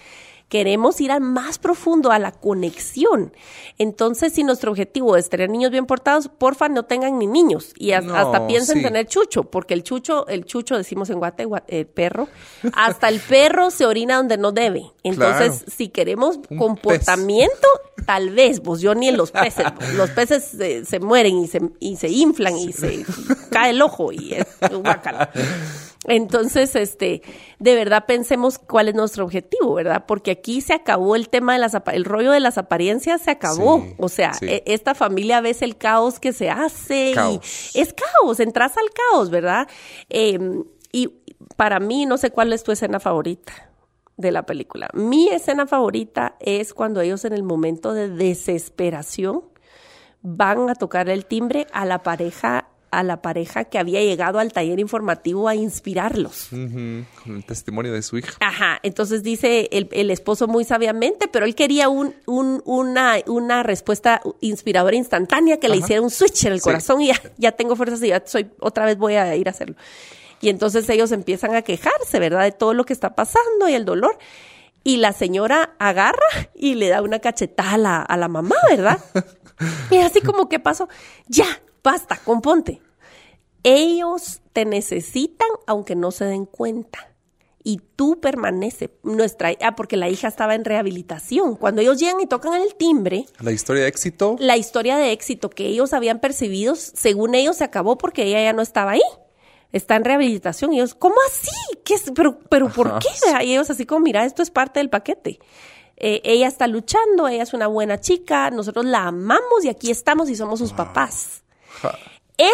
queremos ir al más profundo, a la conexión. Entonces, si nuestro objetivo es tener niños bien portados, porfa, no tengan ni niños. Y hasta piensen tener chucho, porque el chucho, el chucho, decimos en Guate, eh, perro, hasta el perro se orina donde no debe. Entonces, si queremos comportamiento, tal vez, pues yo ni en los peces, los peces se, mueren y se, y se inflan y se cae el ojo y es guacala. Entonces, este, de verdad pensemos cuál es nuestro objetivo, ¿verdad? Porque aquí se acabó el tema de las, el rollo de las apariencias se acabó. o sea, e, esta familia ves el caos que se hace y es caos, entras al caos, ¿verdad? Em, y para mí, no sé cuál es tu escena favorita de la película. Mi escena favorita es cuando ellos en el momento de desesperación van a tocar el timbre a la pareja a la pareja que había llegado al taller informativo a inspirarlos. con el testimonio de su hija. Ajá, entonces dice el, esposo muy sabiamente, pero él quería un, una, una respuesta inspiradora instantánea que le hiciera un switch en el corazón y ya, ya tengo fuerzas y ya soy, otra vez voy a ir a hacerlo. Y entonces ellos empiezan a quejarse, ¿verdad? De todo lo que está pasando y el dolor. Y la señora agarra y le da una cachetada a la, a la mamá, ¿verdad? y así como, ¿qué pasó? Ya, basta, componte. Ellos te necesitan aunque no se den cuenta. Y tú permanece nuestra ah porque la hija estaba en rehabilitación. Cuando ellos llegan y tocan el timbre, la historia de éxito, la historia de éxito que ellos habían percibido, según ellos se acabó porque ella ya no estaba ahí. Está en rehabilitación y ellos, ¿cómo así? ¿Qué es? Pero, pero ¿por qué? Y ellos así como, mira, esto es parte del paquete. Eh, ella está luchando, ella es una buena chica, nosotros la amamos y aquí estamos y somos sus papás.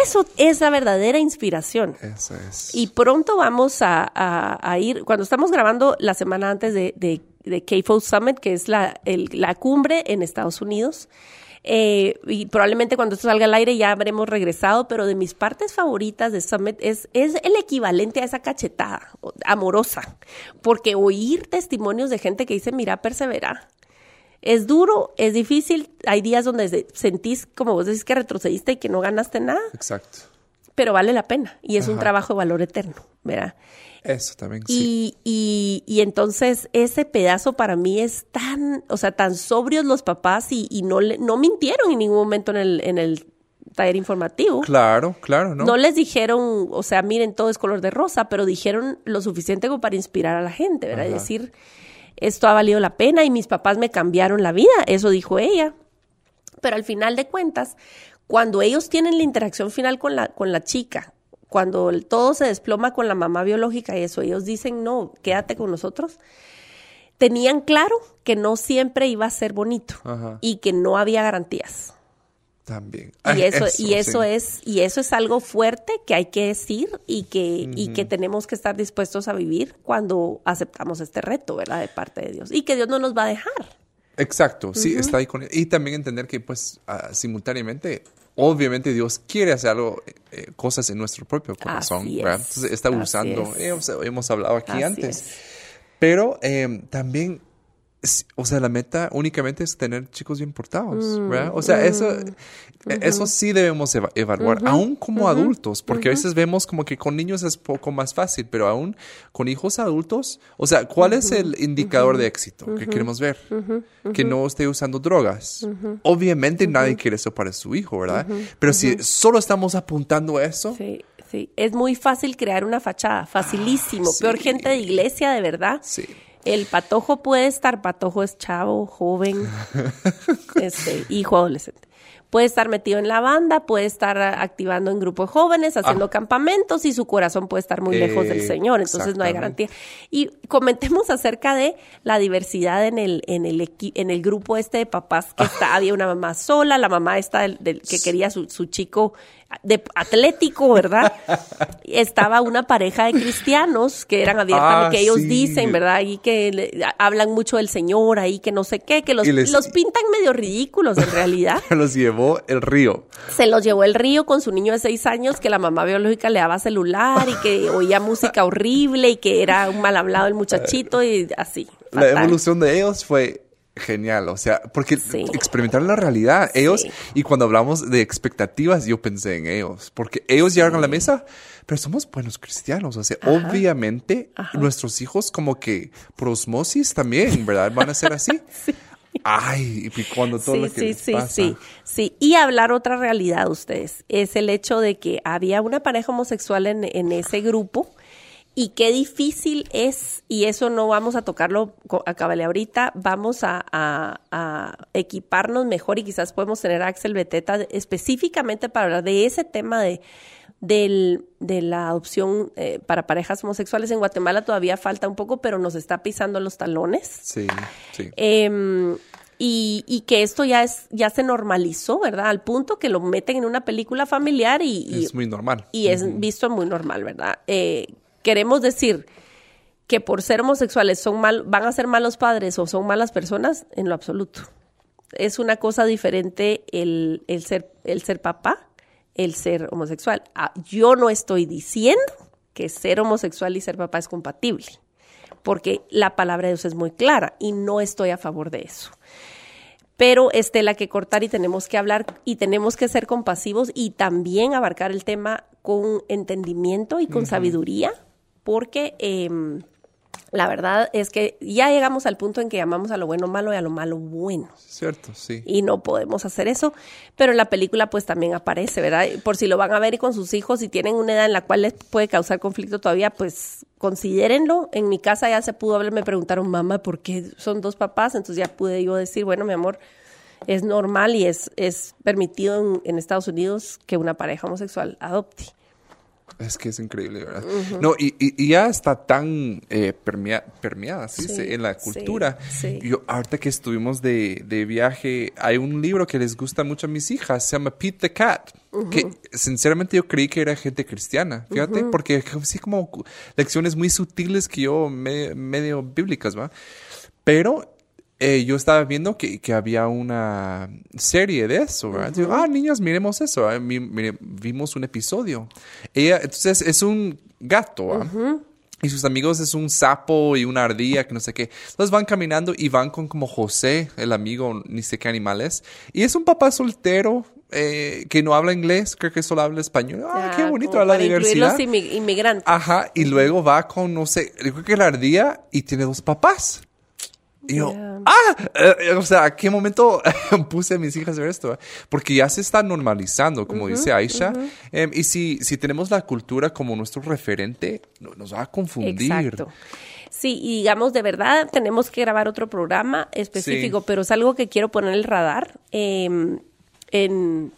Eso es la verdadera inspiración. Eso es. Y pronto vamos a, ir, cuando estamos grabando la semana antes de, de, de Summit, que es la, la cumbre en Estados Unidos, eh, y probablemente cuando esto salga al aire ya habremos regresado, pero de mis partes favoritas de Summit es, es el equivalente a esa cachetada amorosa, porque oír testimonios de gente que dice, mira, persevera, es duro, es difícil, hay días donde sentís, como vos decís, que retrocediste y que no ganaste nada. Exacto. Pero vale la pena y es un trabajo de valor eterno, ¿verdad? Eso también, sí. Y, y, entonces ese pedazo para mí es tan, o sea, tan sobrios los papás y, no, no mintieron en ningún momento en el, en el taller informativo. Claro, claro, ¿no? No les dijeron, o sea, miren, todo es color de rosa, pero dijeron lo suficiente como para inspirar a la gente, ¿verdad? Es decir, esto ha valido la pena y mis papás me cambiaron la vida, eso dijo ella. Pero al final de cuentas, cuando ellos tienen la interacción final con la, con la chica, cuando todo se desploma con la mamá biológica y eso, ellos dicen, no, quédate con nosotros, tenían claro que no siempre iba a ser bonito y que no había garantías. También. Y eso, y eso es, y eso es algo fuerte que hay que decir y que, y que tenemos que estar dispuestos a vivir cuando aceptamos este reto, ¿verdad? De parte de Dios. Y que Dios no nos va a dejar. Exacto, sí, está ahí con Y también entender que, pues, ah, simultáneamente, obviamente Dios quiere hacer algo, eh, cosas en nuestro propio corazón, ¿verdad? Entonces está usando, hemos, hablado aquí antes. Pero eh, también o sea, la meta únicamente es tener chicos bien portados, ¿verdad? O sea, eso, e- eso sí debemos eva- evaluar, aún como adultos, porque a veces vemos como que con niños es poco más fácil, pero aún con hijos adultos, o sea, ¿cuál es el indicador de éxito que queremos ver? Que no esté usando drogas. Obviamente nadie quiere eso para su hijo, ¿verdad? Pero si solo estamos apuntando a eso, Sí, sí. Es muy fácil crear una fachada, facilísimo. Ah, sí. Peor gente de iglesia, de verdad. sí. El patojo puede estar, patojo es chavo, joven, este, hijo adolescente. Puede estar metido en la banda, puede estar activando en grupos jóvenes, haciendo Ah. campamentos y su corazón puede estar muy lejos del Señor, entonces no hay garantía. Y comentemos acerca de la diversidad en el en el equi- en el grupo este de papás que está, había una mamá sola, la mamá esta del, del- que quería su, su chico de atlético, ¿verdad? Estaba una pareja de cristianos que eran abiertamente, Ah, que ellos sí. dicen, ¿verdad? Y que le- hablan mucho del Señor ahí, que no sé qué, que los, les- los pintan medio ridículos en realidad. los llevó el río. Se los llevó el río con su niño de seis años, que la mamá biológica le daba celular y que oía música horrible y que era un mal hablado el muchachito y así. La evolución de ellos fue genial, o sea, porque Sí. experimentaron la realidad. Ellos, Sí. y cuando hablamos de expectativas, yo pensé en ellos, porque ellos llegaron a la mesa, pero somos buenos cristianos, o sea, obviamente nuestros hijos como que por osmosis también, ¿verdad? Van a ser así. Ay, y cuando todo Sí, lo que sí, les sí, pasa. sí, sí. Y hablar otra realidad, ustedes, es el hecho de que había una pareja homosexual en, en ese grupo y qué difícil es, y eso no vamos a tocarlo a cabale ahorita, vamos a, a- a equiparnos mejor y quizás podemos tener a Axel Beteta específicamente para hablar de ese tema de, del- de la adopción eh, para parejas homosexuales. En Guatemala todavía falta un poco, pero nos está pisando los talones. Sí, sí. Em, y, y que esto ya es ya se normalizó, ¿verdad? Al punto que lo meten en una película familiar y, y- es muy normal. y es visto muy normal, ¿verdad? Eh, queremos decir que por ser homosexuales son mal, van a ser malos padres o son malas personas, en lo absoluto. Es una cosa diferente el, el ser, el ser papá, el ser homosexual. Ah, yo no estoy diciendo que ser homosexual y ser papá es compatible, porque la palabra de Dios es muy clara y no estoy a favor de eso pero es tela que cortar y tenemos que hablar y tenemos que ser compasivos y también abarcar el tema con entendimiento y con sabiduría, porque em, la verdad es que ya llegamos al punto en que llamamos a lo bueno malo y a lo malo bueno. Cierto, sí. Y no podemos hacer eso, pero en la película pues también aparece, ¿verdad? Por si lo van a ver y con sus hijos y tienen una edad en la cual les puede causar conflicto todavía, pues considérenlo. En mi casa ya se pudo hablar, me preguntaron, mamá, ¿por qué son dos papás? Entonces ya pude yo decir, bueno, mi amor, es normal y es, es permitido en, en Estados Unidos que una pareja homosexual adopte. Es que es increíble, ¿verdad? No, y, y- ya está tan eh, permea- permeada, ¿sí? Sí, en la cultura. sí. Yo, ahorita que estuvimos de, de viaje, hay un libro que les gusta mucho a mis hijas, se llama Pete the Cat, que sinceramente yo creí que era gente cristiana, fíjate, porque sí como lecciones muy sutiles que yo, me- medio bíblicas, ¿va? Pero eh, yo estaba viendo que, que había una serie de eso, ¿verdad? Digo, ah, niños, miremos eso. mire, vimos un episodio. Ella, entonces, es un gato, ¿verdad? Y sus amigos es un sapo y una ardilla, que no sé qué. Entonces van caminando y van con como José, el amigo, ni sé qué animal es. Y es un papá soltero eh, que no habla inglés, creo que solo habla español. Ah, qué bonito la para diversidad. los inmi- inmigrantes. Ajá, y luego va con, no sé, creo que la ardilla y tiene dos papás. Y yo. ¡ah! Eh, o sea, ¿a qué momento puse a mis hijas a ver esto? Porque ya se está normalizando, como dice Aisha. Em, y si, si tenemos la cultura como nuestro referente, no- nos va a confundir. Exacto. Sí, y digamos, de verdad, tenemos que grabar otro programa específico, Sí. pero es algo que quiero poner en el radar. eh, en,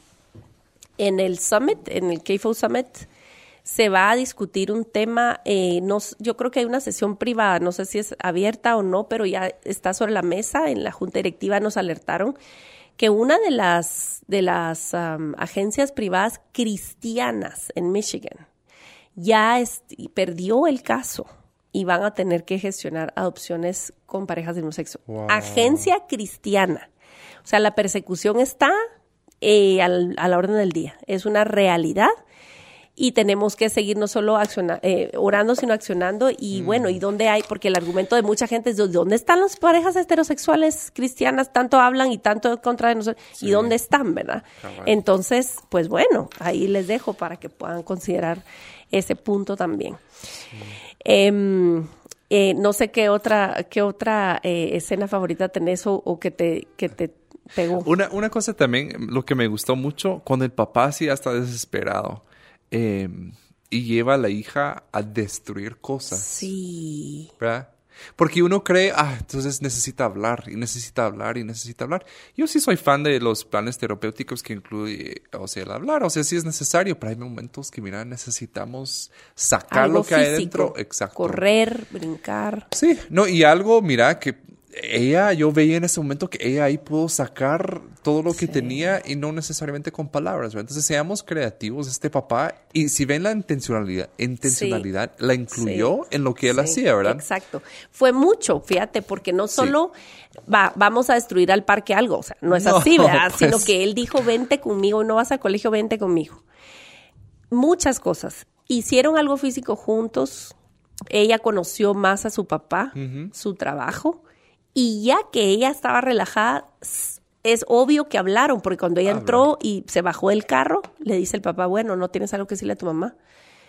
en el Summit, en el KFO Summit, se va a discutir un tema, eh, no, yo creo que hay una sesión privada, no sé si es abierta o no, pero ya está sobre la mesa, en la junta directiva nos alertaron que una de las, de las am, agencias privadas cristianas en Michigan ya es- perdió el caso y van a tener que gestionar adopciones con parejas del mismo sexo. Wow. Agencia cristiana. O sea, la persecución está eh, al- a la orden del día. Es una realidad. Y tenemos que seguir no solo acciona- eh, orando, sino accionando. Y bueno, ¿y dónde hay? Porque el argumento de mucha gente es, ¿dónde están las parejas heterosexuales cristianas? Tanto hablan y tanto contra de nosotros. ¿Y dónde están, verdad? Entonces, pues bueno, ahí les dejo para que puedan considerar ese punto también. Em, eh, no sé qué otra, qué otra eh, escena favorita tenés o, o que te, que te pegó. Una, una cosa también, lo que me gustó mucho, cuando el papá sí ya está desesperado eh, y lleva a la hija a destruir cosas. Sí. ¿verdad? Porque uno cree, ah, entonces necesita hablar y necesita hablar y necesita hablar. Yo sí soy fan de los planes terapéuticos que incluye, o sea, el hablar, o sea, sí es necesario, pero hay momentos que, mira, necesitamos sacar Algo lo que hay dentro. Exacto. Correr, brincar. Sí, no, y algo, mira, que ella, yo veía en ese momento que ella ahí pudo sacar todo lo que tenía y no necesariamente con palabras, ¿verdad? Entonces seamos creativos, este papá, y si ven la intencionalidad, intencionalidad la incluyó en lo que él hacía, ¿verdad? Exacto. Fue mucho, fíjate, porque no solo va, vamos a destruir al parque algo, o sea, no es No, así, ¿verdad? pues. Sino que él dijo, vente conmigo, no vas al colegio, vente conmigo. Muchas cosas. Hicieron algo físico juntos, ella conoció más a su papá, su trabajo, y ya que ella estaba relajada, es obvio que hablaron, porque cuando ella entró y se bajó del carro, le dice el papá, bueno, ¿no tienes algo que decirle a tu mamá?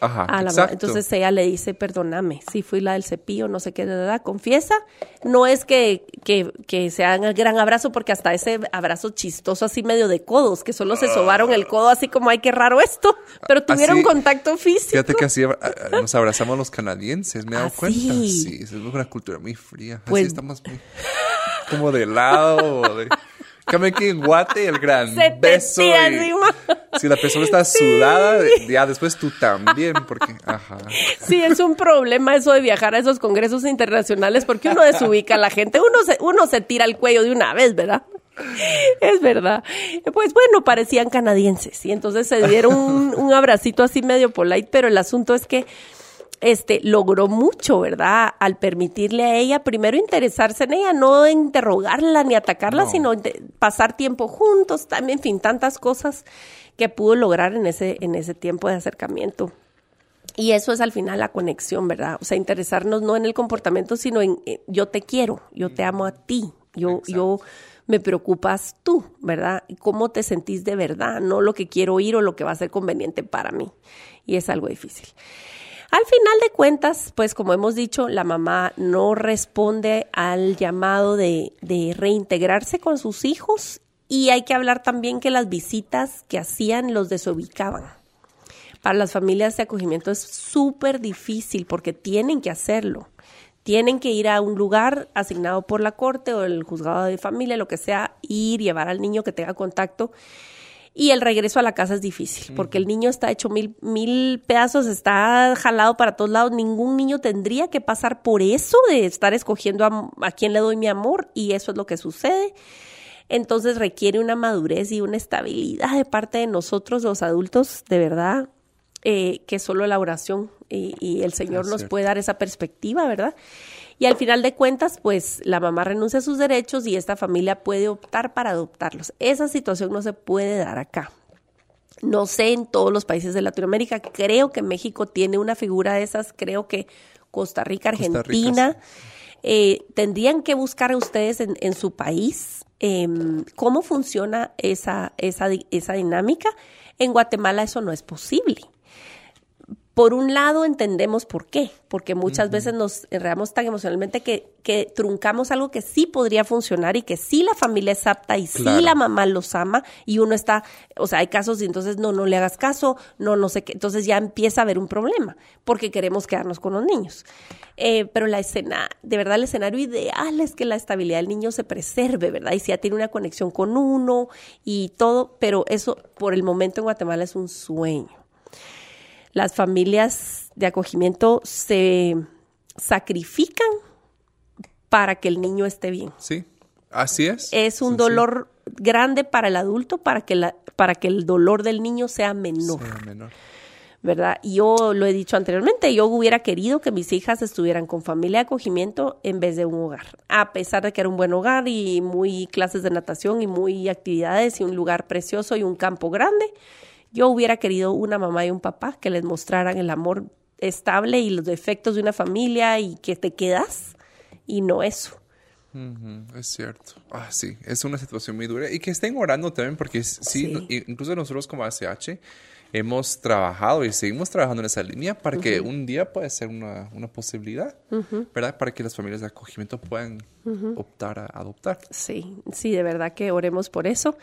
Ajá, a la mamá. exacto. Entonces ella le dice, perdóname, sí fui la del cepillo, no sé qué, de verdad, confiesa. No es que, que, que se hagan el gran abrazo, porque hasta ese abrazo chistoso así medio de codos, que solo se sobaron el codo así como, ay, qué raro esto, pero tuvieron Así- contacto físico. Fíjate que así nos abrazamos los canadienses, me he dado ¿Ah, cuenta. sí? Es una cultura muy fría. Pues- así estamos muy, como de lado. de... Cambio aquí en Guate, el gran Se te beso. tira y- encima. Si la persona está sudada, ya después tú también, porque, ajá. Sí, es un problema eso de viajar a esos congresos internacionales, porque uno desubica a la gente, uno se, uno se tira el cuello de una vez, ¿verdad? Es verdad. Pues bueno, parecían canadienses y entonces se dieron un, un abracito así medio polite, pero el asunto es que este logró mucho, ¿verdad? Al permitirle a ella primero interesarse en ella, no interrogarla ni atacarla, No. sino pasar tiempo juntos, también, en fin, tantas cosas que pudo lograr en ese en ese tiempo de acercamiento. Y eso es al final la conexión, ¿verdad? O sea, interesarnos no en el comportamiento, sino en eh, yo te quiero, yo te amo a ti, yo, yo me preocupas tú, ¿verdad? Cómo te sentís de verdad, no lo que quiero oír o lo que va a ser conveniente para mí. Y es algo difícil. Al final de cuentas, pues como hemos dicho, la mamá no responde al llamado de, de reintegrarse con sus hijos y hay que hablar también que las visitas que hacían los desubicaban. Para las familias de acogimiento es súper difícil porque tienen que hacerlo. Tienen que ir a un lugar asignado por la corte o el juzgado de familia, lo que sea, ir, llevar al niño que tenga contacto. Y el regreso a la casa es difícil, porque el niño está hecho mil, mil pedazos, está jalado para todos lados. Ningún niño tendría que pasar por eso de estar escogiendo a, a quién le doy mi amor, y eso es lo que sucede. Entonces requiere una madurez y una estabilidad de parte de nosotros, los adultos, de verdad, eh, que solo la oración y, y el Señor nos puede dar esa perspectiva, ¿verdad? Y al final de cuentas, pues la mamá renuncia a sus derechos y esta familia puede optar para adoptarlos. Esa situación no se puede dar acá. No sé en todos los países de Latinoamérica, creo que México tiene una figura de esas, creo que Costa Rica, Costa Rica, Argentina, eh, tendrían que buscar ustedes en, en su país em, cómo funciona esa, esa, esa dinámica. En Guatemala eso no es posible. Por un lado entendemos por qué, porque muchas veces nos enredamos tan emocionalmente que, que truncamos algo que sí podría funcionar y que sí la familia es apta y Claro. sí la mamá los ama y uno está, o sea, hay casos y entonces no, no le hagas caso, no, no sé qué, entonces ya empieza a haber un problema porque queremos quedarnos con los niños. Eh, pero la escena, de verdad el escenario ideal es que la estabilidad del niño se preserve, ¿verdad? Y si ya tiene una conexión con uno y todo, pero eso por el momento en Guatemala es un sueño las familias de acogimiento se sacrifican para que el niño esté bien. Sí, así es. Es un Sí, dolor grande para el adulto para que, la, para que el dolor del niño sea menor, Sea menor. ¿verdad? Yo lo he dicho anteriormente, yo hubiera querido que mis hijas estuvieran con familia de acogimiento en vez de un hogar, a pesar de que era un buen hogar y muy clases de natación y muy actividades y un lugar precioso y un campo grande. Yo hubiera querido una mamá y un papá que les mostraran el amor estable y los defectos de una familia y que te quedas y no eso. es cierto. Ah, sí, es una situación muy dura. Y que estén orando también, porque sí, incluso nosotros como ACH hemos trabajado y seguimos trabajando en esa línea para que un día pueda ser una, una posibilidad, ¿verdad? Para que las familias de acogimiento puedan optar a adoptar. Sí, sí, de verdad que oremos por eso.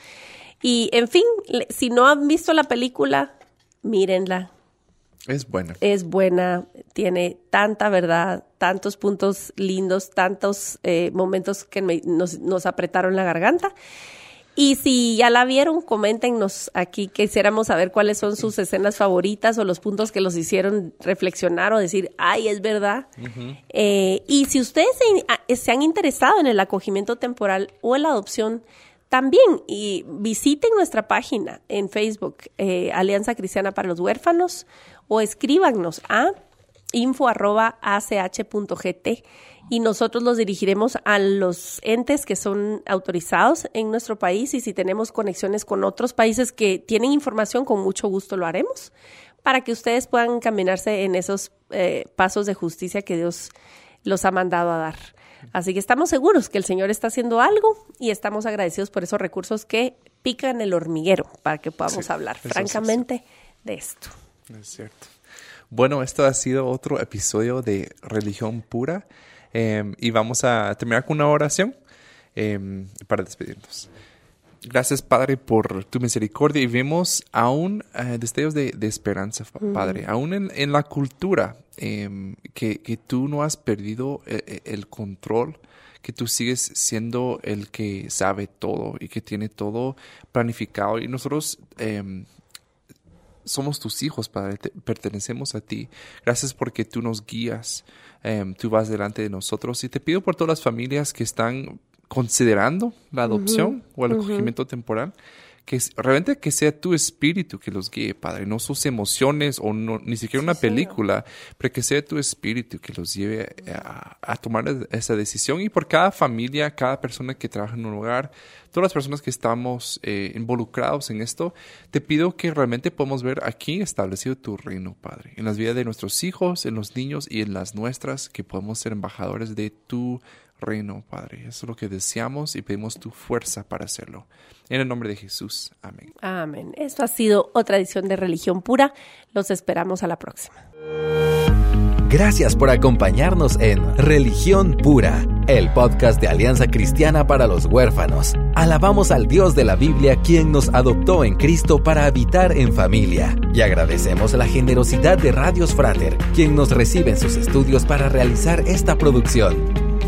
Y en fin, si no han visto la película, mírenla. Es buena. Es buena, tiene tanta verdad, tantos puntos lindos, tantos eh, momentos que nos, nos apretaron la garganta. Y si ya la vieron, coméntenos aquí, quisiéramos saber cuáles son sus escenas favoritas o los puntos que los hicieron reflexionar o decir, ay, es verdad. Eh, y si ustedes se, han interesado en el acogimiento temporal o en la adopción, también y visiten nuestra página en Facebook, eh, Alianza Cristiana para los Huérfanos, o escríbanos a info.ach.gt y nosotros los dirigiremos a los entes que son autorizados en nuestro país y si tenemos conexiones con otros países que tienen información, con mucho gusto lo haremos para que ustedes puedan caminarse en esos eh, pasos de justicia que Dios los ha mandado a dar. Así que estamos seguros que el Señor está haciendo algo y estamos agradecidos por esos recursos que pican el hormiguero para que podamos hablar francamente de esto. Es cierto. Bueno, esto ha sido otro episodio de Religión Pura. Em, y vamos a terminar con una oración em, para despedirnos. Gracias, Padre, por tu misericordia y vemos aún eh, destellos de, esperanza, Padre, aún en, la cultura, em, que, que, tú no has perdido el, e, el, control, que tú sigues siendo el que sabe todo y que tiene todo planificado. Y nosotros somos tus hijos, Padre, pertenecemos a ti. Gracias porque tú nos guías, em, tú vas delante de nosotros. Y te pido por todas las familias que están considerando la adopción o el acogimiento temporal, que realmente que sea tu espíritu que los guíe, Padre, no sus emociones o no, ni siquiera una película, pero que sea tu espíritu que los lleve a, tomar esa decisión. Y por cada familia, cada persona que trabaja en un hogar, todas las personas que estamos eh, involucrados en esto, te pido que realmente podamos ver aquí establecido tu reino, Padre, en las vidas de nuestros hijos, en los niños y en las nuestras, que podamos ser embajadores de tu reino, Padre. Eso es lo que deseamos y pedimos tu fuerza para hacerlo. En el nombre de Jesús. Amén. Amén. Esto ha sido otra edición de Religión Pura. Los esperamos a la próxima. Gracias por acompañarnos en Religión Pura, el podcast de Alianza Cristiana para los Huérfanos. Alabamos al Dios de la Biblia quien nos adoptó en Cristo para habitar en familia. Y agradecemos la generosidad de Radios Frater, quien nos recibe en sus estudios para realizar esta producción.